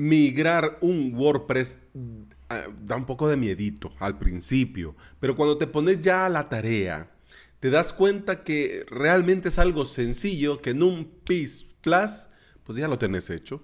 migrar un WordPress ah, da un poco de miedito al principio, pero cuando te pones ya a la tarea, te das cuenta que realmente es algo sencillo que en un PIS Plus, pues ya lo tenés hecho.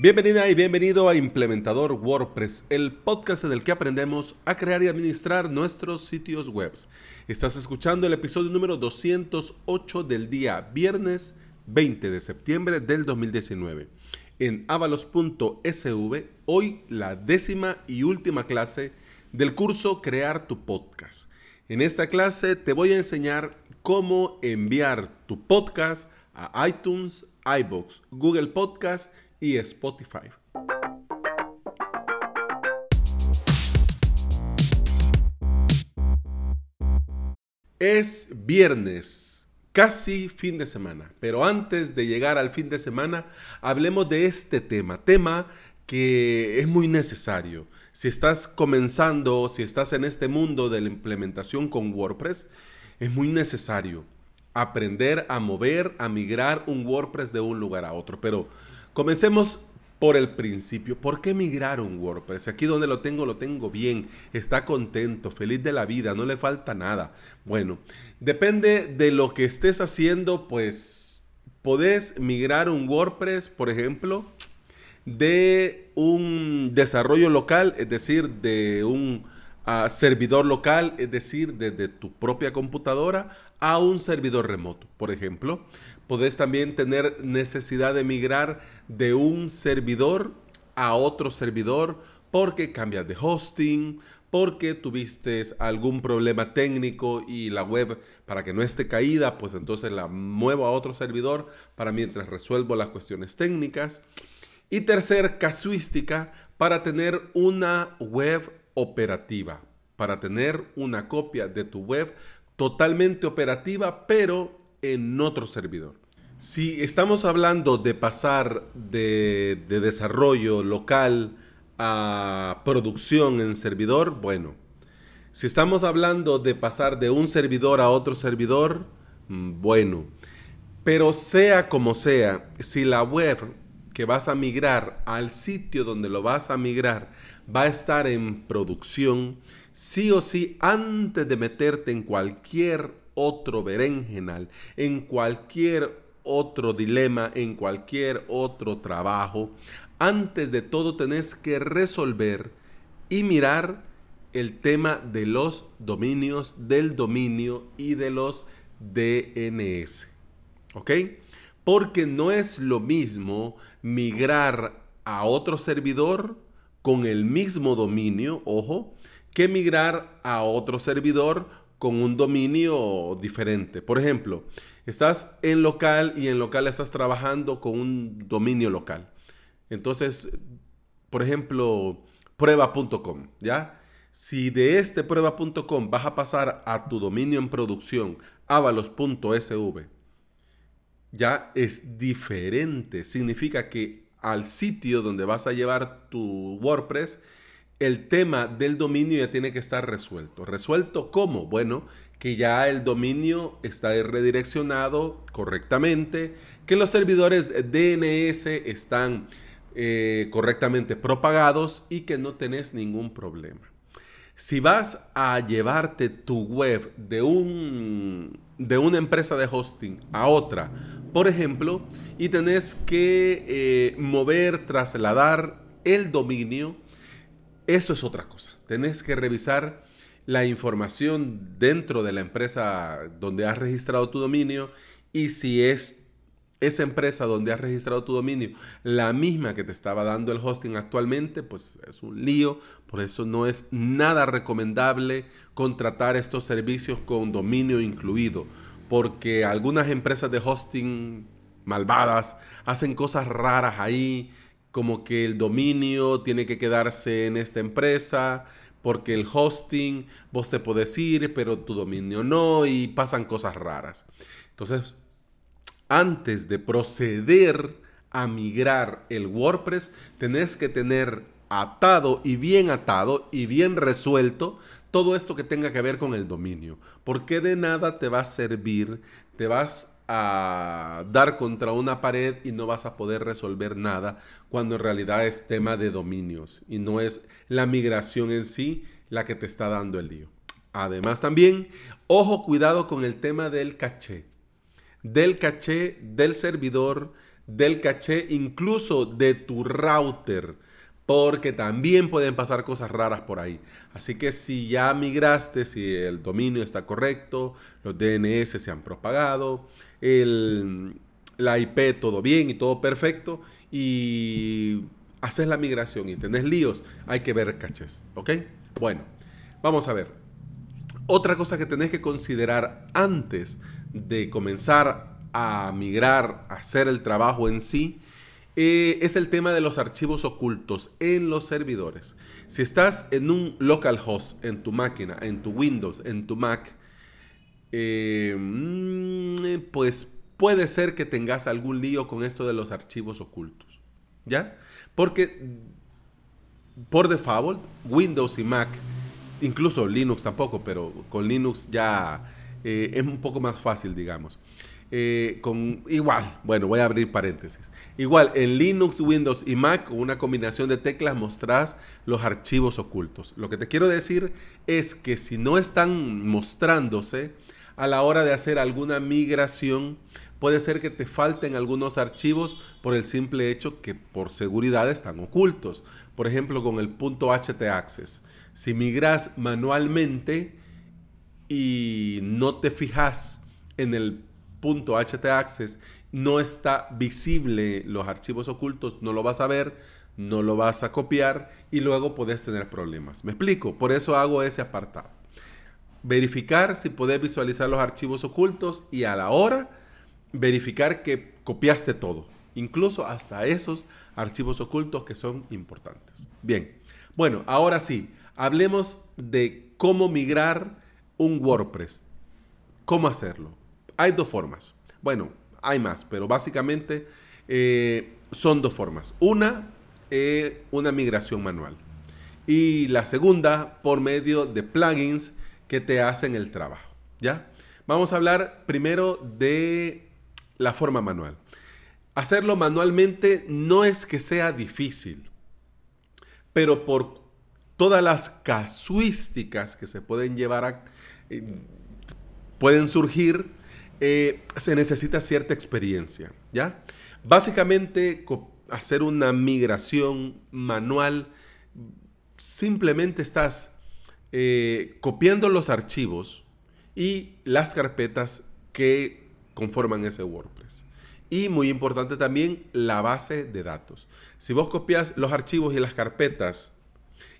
Bienvenida y bienvenido a Implementador WordPress, el podcast en el que aprendemos a crear y administrar nuestros sitios web. Estás escuchando el episodio número 208 del día viernes 20 de septiembre del 2019 en avalos.sv, hoy la décima y última clase del curso Crear tu podcast. En esta clase te voy a enseñar cómo enviar tu podcast a iTunes, iBox, Google Podcast y Spotify. Es viernes casi fin de semana. Pero antes de llegar al fin de semana, hablemos de este tema, tema que es muy necesario. Si estás comenzando, si estás en este mundo de la implementación con WordPress, es muy necesario aprender a mover, a migrar un WordPress de un lugar a otro. Pero comencemos por el principio. ¿Por qué migrar un WordPress? Aquí donde lo tengo, lo tengo bien. Está contento, feliz de la vida, no le falta nada. Bueno, depende de lo que estés haciendo, pues podés migrar un WordPress, por ejemplo, de un desarrollo local, es decir, de un ah, servidor local, es decir, desde tu propia computadora a un servidor remoto, por ejemplo. Podés también tener necesidad de migrar de un servidor a otro servidor porque cambias de hosting, porque tuviste algún problema técnico y la web para que no esté caída, pues entonces la muevo a otro servidor para mientras resuelvo las cuestiones técnicas. Y tercer, casuística, para tener una web operativa, para tener una copia de tu web totalmente operativa, pero en otro servidor. Si estamos hablando de pasar de, desarrollo local a producción en servidor, bueno, si estamos hablando de pasar de un servidor a otro servidor, mm, bueno, pero sea como sea, si la web que vas a migrar al sitio donde lo vas a migrar va a estar en producción, sí o sí, antes de meterte en cualquier otro berenjenal, en cualquier otro dilema, en cualquier otro trabajo, antes de todo tenés que resolver y mirar el tema de los dominios, del dominio y de los DNS. ¿Ok? Porque no es lo mismo migrar a otro servidor con el mismo dominio, ojo, que migrar a otro servidor con un dominio diferente. Por ejemplo, estás en local y en local estás trabajando con un dominio local. Entonces, por ejemplo, prueba.com, ¿ya? Si de este prueba.com vas a pasar a tu dominio en producción, avalos.sv, ya es diferente. Significa que al sitio donde vas a llevar tu WordPress, el tema del dominio ya tiene que estar resuelto. ¿Resuelto cómo? Bueno, que ya el dominio está redireccionado correctamente, que los servidores DNS están eh, correctamente propagados y que no tenés ningún problema. Si vas a llevarte tu web de, un, de una empresa de hosting a otra, por ejemplo, y tenés que eh, mover, trasladar el dominio, eso es otra cosa. Tenés que revisar la información dentro de la empresa donde has registrado tu dominio y si es esa empresa donde has registrado tu dominio la misma que te estaba dando el hosting actualmente, pues es un lío. Por eso no es nada recomendable contratar estos servicios con dominio incluido, porque algunas empresas de hosting malvadas hacen cosas raras ahí, como que el dominio tiene que quedarse en esta empresa porque el hosting vos te podés ir, pero tu dominio no, y pasan cosas raras. Entonces, antes de proceder a migrar el WordPress, tenés que tener atado y bien atado y bien resuelto todo esto que tenga que ver con el dominio. Porque de nada te va a servir, te vas a dar contra una pared y no vas a poder resolver nada cuando en realidad es tema de dominios y no es la migración en sí la que te está dando el lío. Además también, ojo, cuidado con el tema del caché. Del caché del servidor, del caché incluso de tu router porque también pueden pasar cosas raras por ahí. Así que si ya migraste, si el dominio está correcto, los DNS se han propagado, el, la IP todo bien y todo perfecto, y haces la migración y tenés líos, hay que ver caches, ¿ok? Bueno, vamos a ver. Otra cosa que tenés que considerar antes de comenzar a migrar, a hacer el trabajo en sí, eh, es el tema de los archivos ocultos en los servidores. Si estás en un localhost, en tu máquina, en tu Windows, en tu Mac, eh, mm, pues puede ser que tengas algún lío con esto de los archivos ocultos. ¿Ya? Porque por default, Windows y Mac, incluso Linux tampoco, pero con Linux ya eh, es un poco más fácil, digamos. Eh, con igual, bueno, voy a abrir paréntesis. Igual, en Linux, Windows y Mac, una combinación de teclas, mostrás los archivos ocultos. Lo que te quiero decir es que si no están mostrándose a la hora de hacer alguna migración, puede ser que te falten algunos archivos por el simple hecho que por seguridad están ocultos. Por ejemplo, con el punto htaccess. Si migras manualmente y no te fijas en el .htaccess no está visible los archivos ocultos, no lo vas a ver, no lo vas a copiar y luego puedes tener problemas. ¿Me explico? Por eso hago ese apartado. Verificar si puedes visualizar los archivos ocultos y a la hora verificar que copiaste todo, incluso hasta esos archivos ocultos que son importantes. Bien, bueno, ahora sí, hablemos de cómo migrar un WordPress. ¿Cómo hacerlo? Hay dos formas. Bueno, hay más, pero básicamente eh, son dos formas. Una, eh, una migración manual. Y la segunda, por medio de plugins que te hacen el trabajo. ¿Ya? Vamos a hablar primero de la forma manual. Hacerlo manualmente no es que sea difícil, pero por todas las casuísticas que se pueden llevar a... Eh, pueden surgir eh, se necesita cierta experiencia, ¿ya? Básicamente, hacer una migración manual, simplemente estás eh, copiando los archivos y las carpetas que conforman ese WordPress. Y muy importante también la base de datos. Si vos copias los archivos y las carpetas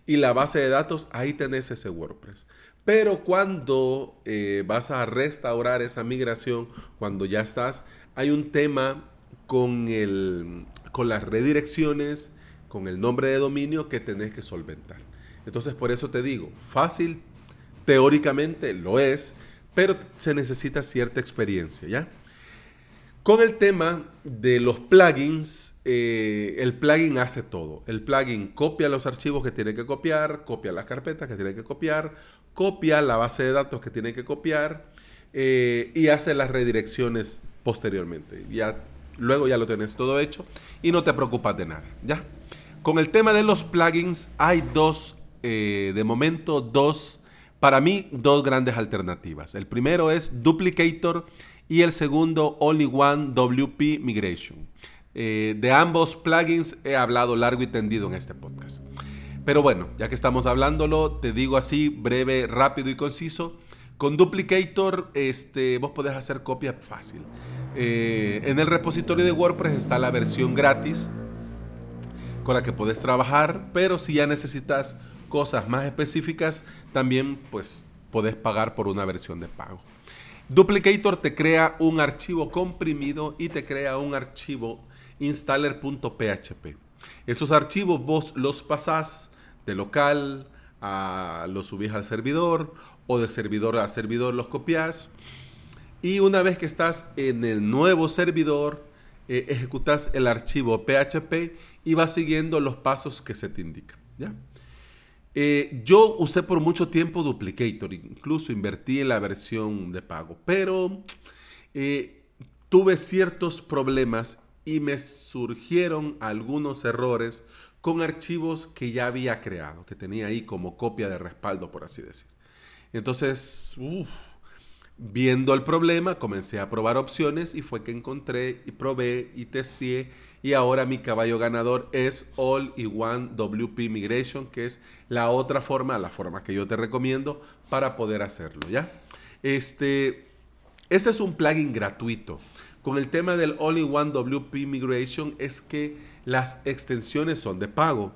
y la base de datos, ahí tenés ese WordPress. Pero cuando eh, vas a restaurar esa migración, cuando ya estás, hay un tema con, el, con las redirecciones, con el nombre de dominio que tenés que solventar. Entonces, por eso te digo, fácil, teóricamente lo es, pero se necesita cierta experiencia, ¿ya? Con el tema de los plugins, eh, el plugin hace todo. El plugin copia los archivos que tiene que copiar, copia las carpetas que tiene que copiar, copia la base de datos que tiene que copiar eh, y hace las redirecciones posteriormente. Ya, luego ya lo tienes todo hecho y no te preocupas de nada. ¿ya? Con el tema de los plugins hay dos, eh, de momento, dos, para mí, dos grandes alternativas. El primero es Duplicator y el segundo Only One WP Migration. Eh, de ambos plugins he hablado largo y tendido en este podcast. Pero bueno, ya que estamos hablándolo, te digo así, breve, rápido y conciso. Con Duplicator, este, vos podés hacer copia fácil. Eh, en el repositorio de WordPress está la versión gratis con la que podés trabajar, pero si ya necesitas cosas más específicas, también pues podés pagar por una versión de pago. Duplicator te crea un archivo comprimido y te crea un archivo installer.php. Esos archivos vos los pasás de local a los subís al servidor o de servidor a servidor los copias. Y una vez que estás en el nuevo servidor, eh, ejecutas el archivo PHP y vas siguiendo los pasos que se te indican. ¿ya? Eh, yo usé por mucho tiempo Duplicator, incluso invertí en la versión de pago, pero eh, tuve ciertos problemas y me surgieron algunos errores con archivos que ya había creado, que tenía ahí como copia de respaldo, por así decir. Entonces, viendo el problema, comencé a probar opciones y fue que encontré y probé y testé y ahora mi caballo ganador es All in One WP Migration, que es la otra forma, la forma que yo te recomiendo para poder hacerlo, ¿ya? Este, este es un plugin gratuito. Con el tema del All-in-One WP Migration es que las extensiones son de pago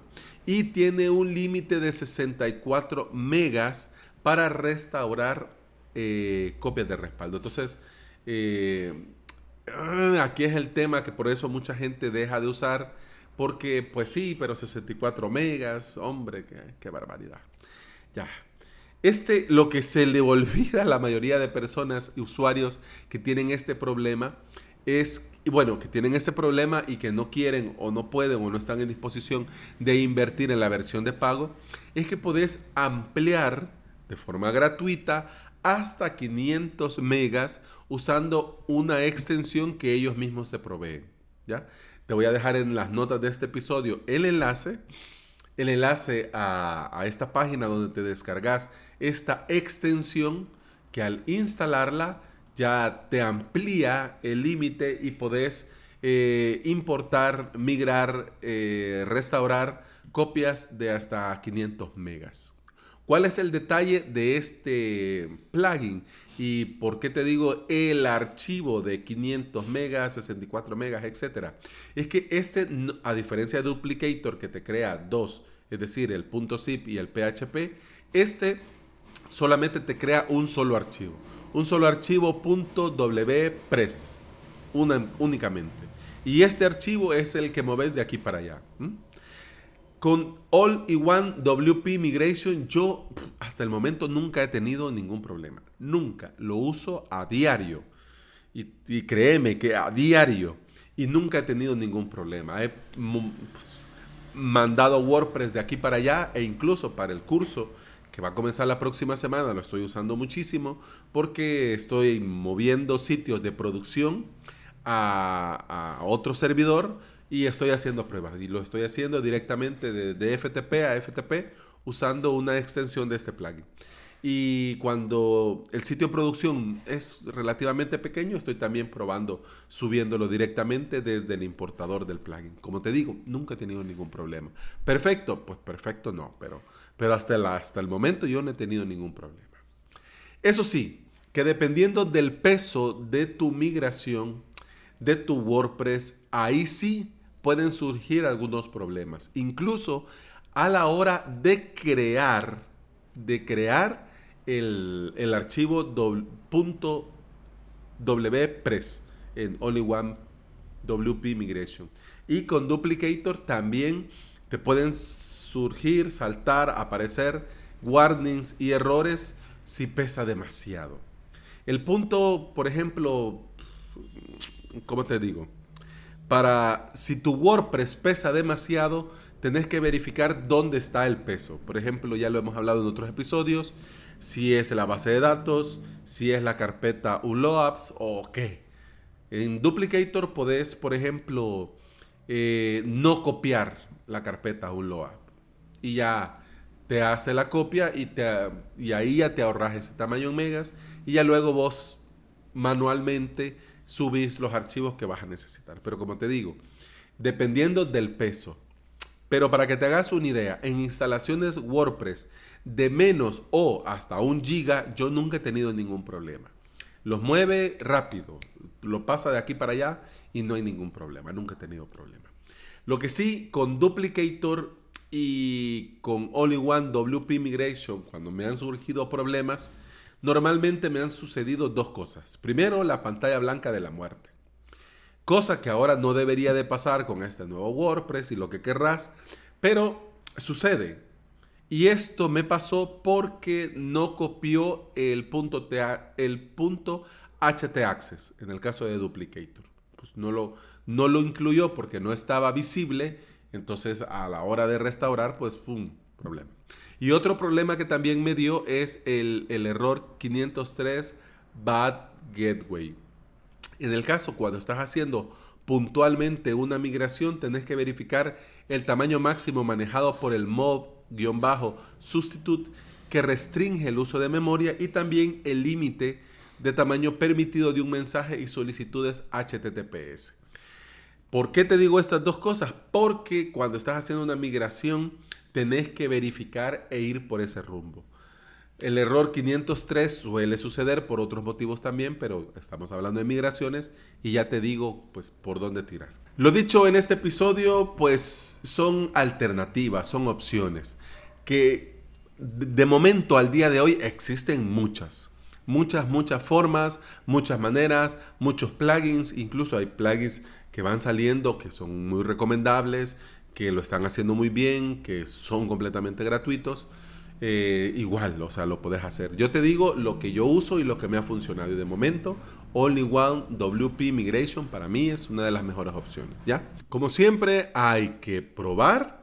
y tiene un límite de 64 megas para restaurar eh, copias de respaldo. Entonces, eh, aquí es el tema que por eso mucha gente deja de usar, porque pues sí, pero 64 megas, hombre, qué, qué barbaridad. Ya, este, lo que se le olvida a la mayoría de personas y usuarios que tienen este problema es, bueno, que tienen este problema y que no quieren o no pueden o no están en disposición de invertir en la versión de pago, es que podés ampliar de forma gratuita hasta 500 megas usando una extensión que ellos mismos te proveen. ¿ya? Te voy a dejar en las notas de este episodio el enlace, el enlace a, esta página donde te descargas esta extensión que al instalarla ya te amplía el límite y podés eh, importar, migrar, eh, restaurar copias de hasta 500 megas. ¿Cuál es el detalle de este plugin? ¿Y por qué te digo el archivo de 500 megas, 64 megas, etcétera? Es que este, a diferencia de Duplicator que te crea dos, es decir, el .zip y el PHP, este solamente te crea un solo archivo. Un solo archivo .wpress, una, únicamente. Y este archivo es el que moves de aquí para allá. Con All-in-One WP Migration yo hasta el momento nunca he tenido ningún problema. Nunca. Lo uso a diario. Y, y créeme que a diario. Y nunca he tenido ningún problema. He pues, mandado WordPress de aquí para allá e incluso para el curso que va a comenzar la próxima semana, lo estoy usando muchísimo porque estoy moviendo sitios de producción a, otro servidor y estoy haciendo pruebas. Y lo estoy haciendo directamente de, FTP a FTP usando una extensión de este plugin. Y cuando el sitio de producción es relativamente pequeño, estoy también probando subiéndolo directamente desde el importador del plugin. Como te digo, nunca he tenido ningún problema. Perfecto, pues perfecto no, pero pero hasta el, hasta el momento yo no he tenido ningún problema. Eso sí, que dependiendo del peso de tu migración, de tu WordPress, ahí sí pueden surgir algunos problemas. Incluso a la hora de crear, de crear el, el archivo .wpress en Only One WP Migration. Y con Duplicator también te pueden surgir, saltar, aparecer warnings y errores si pesa demasiado. El punto, por ejemplo, ¿cómo te digo? Para si tu WordPress pesa demasiado, tenés que verificar dónde está el peso. Por ejemplo, ya lo hemos hablado en otros episodios, si es la base de datos, si es la carpeta ULOAPS o qué. En Duplicator podés, por ejemplo, eh, no copiar la carpeta ULOAP y ya te hace la copia y, te, y ahí ya te ahorras ese tamaño en megas y ya luego vos manualmente subís los archivos que vas a necesitar. Pero como te digo, dependiendo del peso. Pero para que te hagas una idea, en instalaciones WordPress de menos o hasta un giga, yo nunca he tenido ningún problema. Los mueve rápido, lo pasa de aquí para allá y no hay ningún problema. Nunca he tenido problema. Lo que sí, con Duplicator y con All-in-One WP Migration, cuando me han surgido problemas, normalmente me han sucedido dos cosas. Primero, la pantalla blanca de la muerte. Cosa que ahora no debería de pasar con este nuevo WordPress y lo que querrás, pero sucede. Y esto me pasó porque no copió el punto, el punto HT Access en el caso de Duplicator. Pues no lo, no lo incluyó porque no estaba visible entonces, a la hora de restaurar, pues, ¡pum! Problema. Y otro problema que también me dio es el, error 503 Bad Gateway. En el caso cuando estás haciendo puntualmente una migración, tenés que verificar el tamaño máximo manejado por el mob-substitute que restringe el uso de memoria y también el límite de tamaño permitido de un mensaje y solicitudes HTTPS. ¿Por qué te digo estas dos cosas? Porque cuando estás haciendo una migración tenés que verificar e ir por ese rumbo. El error 503 suele suceder por otros motivos también, pero estamos hablando de migraciones y ya te digo pues por dónde tirar. Lo dicho en este episodio pues son alternativas, son opciones que de momento al día de hoy existen muchas. Muchas, muchas formas, muchas maneras, muchos plugins, incluso hay plugins que van saliendo que son muy recomendables, que lo están haciendo muy bien, que son completamente gratuitos. Eh, igual, o sea, lo puedes hacer. Yo te digo lo que yo uso y lo que me ha funcionado. Y de momento, Only One WP Migration para mí es una de las mejores opciones. ¿Ya? Como siempre, hay que probar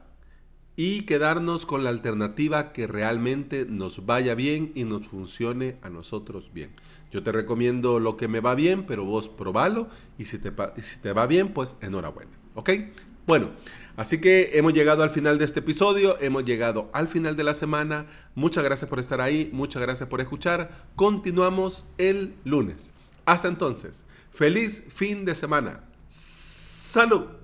y quedarnos con la alternativa que realmente nos vaya bien y nos funcione a nosotros bien. Yo te recomiendo lo que me va bien, pero vos probalo y si te, si te va bien, pues enhorabuena. ¿Ok? Bueno, así que hemos llegado al final de este episodio, hemos llegado al final de la semana. Muchas gracias por estar ahí, muchas gracias por escuchar. Continuamos el lunes. Hasta entonces, feliz fin de semana. Salud.